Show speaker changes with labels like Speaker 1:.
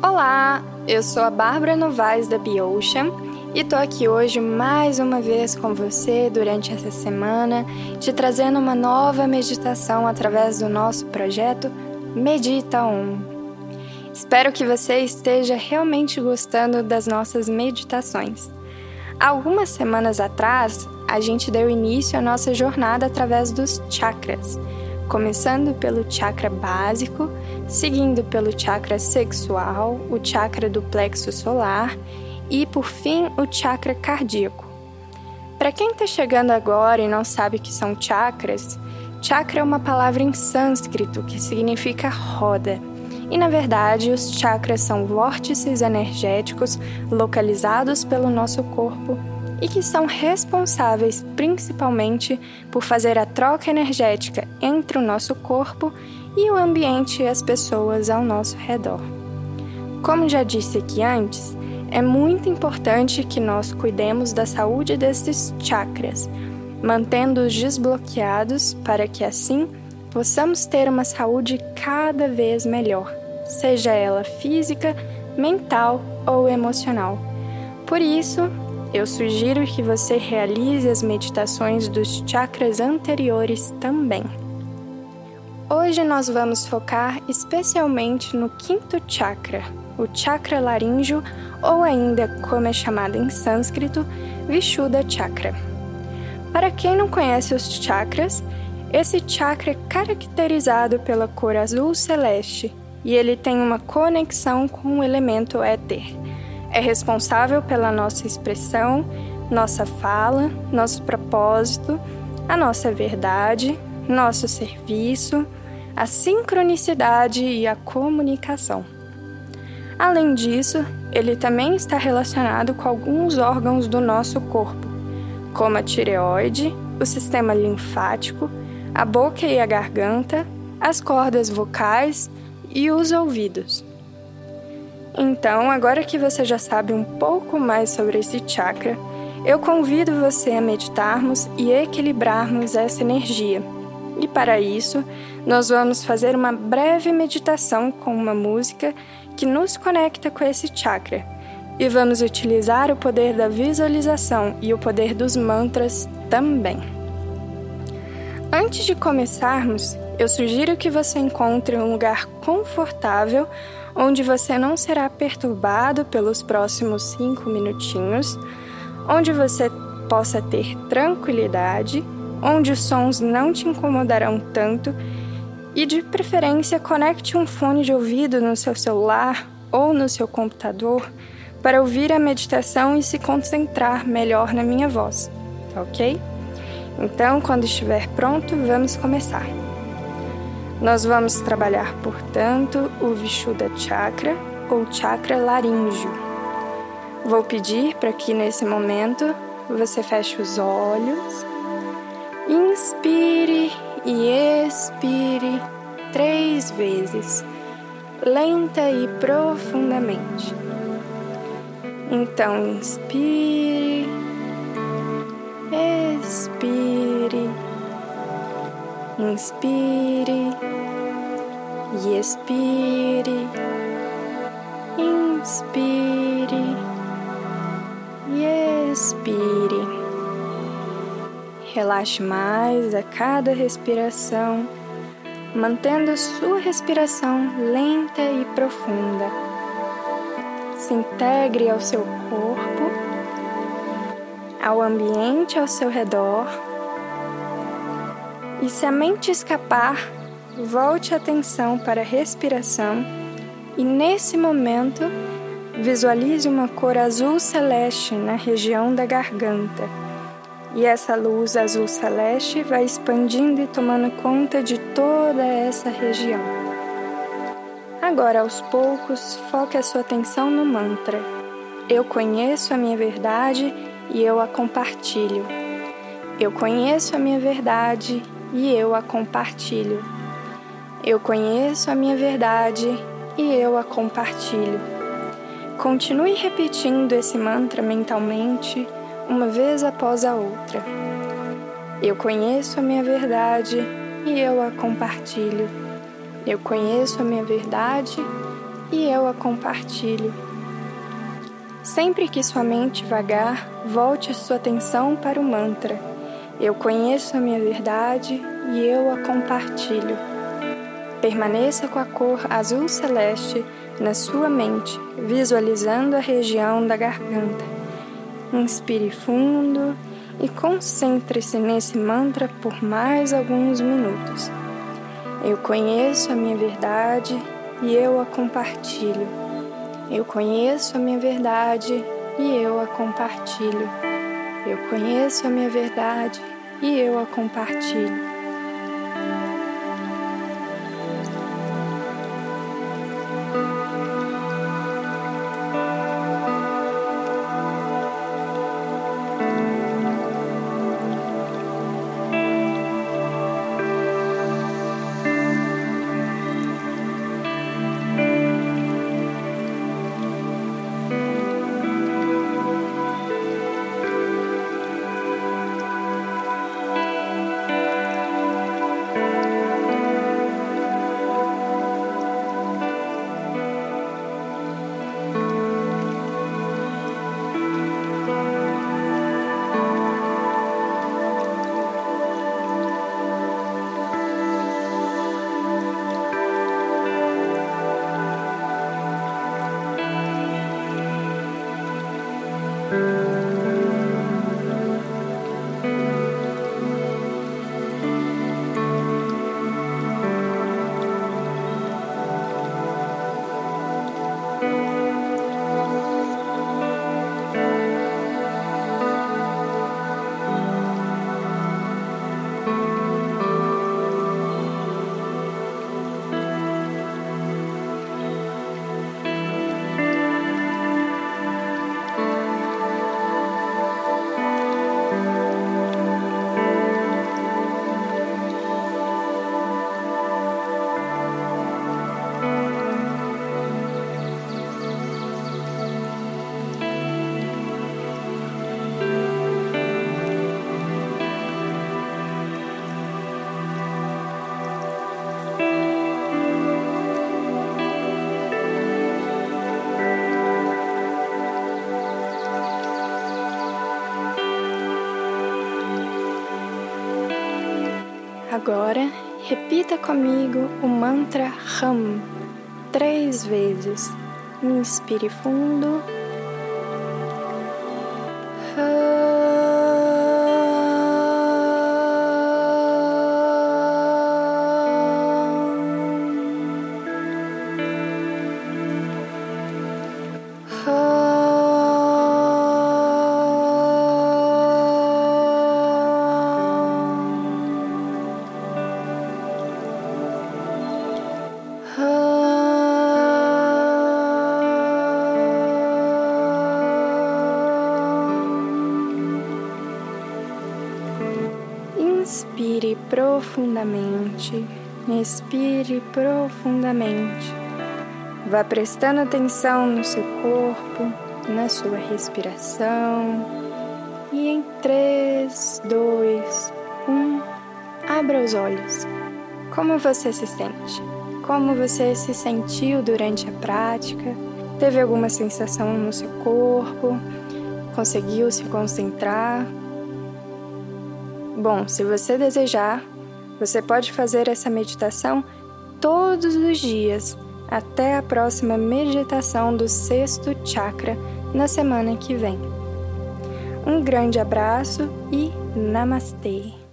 Speaker 1: Olá, eu sou a Bárbara Novaes da Biocean e tô aqui hoje mais uma vez com você durante essa semana, te trazendo uma nova meditação através do nosso projeto Medita On. Espero que você esteja realmente gostando das nossas meditações. Algumas semanas atrás, a gente deu início à nossa jornada através dos chakras começando pelo chakra básico, seguindo pelo chakra sexual, o chakra do plexo solar e, por fim, o chakra cardíaco. Para quem está chegando agora e não sabe o que são chakras, chakra é uma palavra em sânscrito que significa roda. E na verdade, os chakras são vórtices energéticos localizados pelo nosso corpo e que são responsáveis principalmente por fazer a troca energética entre o nosso corpo e o ambiente e as pessoas ao nosso redor. Como já disse aqui antes, é muito importante que nós cuidemos da saúde desses chakras, mantendo-os desbloqueados para que assim possamos ter uma saúde cada vez melhor, seja ela física, mental ou emocional. Por isso, eu sugiro que você realize as meditações dos chakras anteriores também. Hoje nós vamos focar especialmente no quinto chakra, o chakra laríngeo, ou ainda como é chamado em sânscrito, Vishuddha Chakra. Para quem não conhece os chakras, esse chakra é caracterizado pela cor azul celeste e ele tem uma conexão com o elemento éter é responsável pela nossa expressão, nossa fala, nosso propósito, a nossa verdade, nosso serviço, a sincronicidade e a comunicação. Além disso, ele também está relacionado com alguns órgãos do nosso corpo, como a tireoide, o sistema linfático, a boca e a garganta, as cordas vocais e os ouvidos. Então, agora que você já sabe um pouco mais sobre esse chakra, eu convido você a meditarmos e equilibrarmos essa energia. E para isso, nós vamos fazer uma breve meditação com uma música que nos conecta com esse chakra. E vamos utilizar o poder da visualização e o poder dos mantras também. Antes de começarmos, eu sugiro que você encontre um lugar confortável onde você não será perturbado pelos próximos cinco minutinhos, onde você possa ter tranquilidade, onde os sons não te incomodarão tanto e, de preferência, conecte um fone de ouvido no seu celular ou no seu computador para ouvir a meditação e se concentrar melhor na minha voz, ok? Então, quando estiver pronto, vamos começar. Nós vamos trabalhar, portanto, o Vishuddha Chakra ou Chakra laríngeo. Vou pedir para que nesse momento você feche os olhos, inspire e expire três vezes, lenta e profundamente. Então, inspire, expire Inspire e expire. Inspire e expire. Relaxe mais a cada respiração, mantendo sua respiração lenta e profunda. Se integre ao seu corpo, ao ambiente ao seu redor e se a mente escapar, volte a atenção para a respiração e nesse momento visualize uma cor azul celeste na região da garganta. E essa luz azul celeste vai expandindo e tomando conta de toda essa região. Agora, aos poucos, foque a sua atenção no mantra. Eu conheço a minha verdade e eu a compartilho. Eu conheço a minha verdade e eu a compartilho. Eu conheço a minha verdade e eu a compartilho. Continue repetindo esse mantra mentalmente, uma vez após a outra. Eu conheço a minha verdade e eu a compartilho. Eu conheço a minha verdade e eu a compartilho. Sempre que sua mente vagar, volte sua atenção para o mantra. Eu conheço a minha verdade e eu a compartilho. Permaneça com a cor azul celeste na sua mente, visualizando a região da garganta. Inspire fundo e concentre-se nesse mantra por mais alguns minutos. Eu conheço a minha verdade e eu a compartilho. Eu conheço a minha verdade e eu a compartilho. Eu conheço a minha verdade e eu a compartilho. Agora, repita comigo o mantra Ram três vezes. Inspire fundo. Inspire profundamente, expire profundamente. Vá prestando atenção no seu corpo, na sua respiração. E em 3, 2, 1, abra os olhos. Como você se sente? Como você se sentiu durante a prática? Teve alguma sensação no seu corpo? Conseguiu se concentrar? Bom, se você desejar, você pode fazer essa meditação todos os dias, até a próxima meditação do sexto chakra na semana que vem. Um grande abraço e namastê!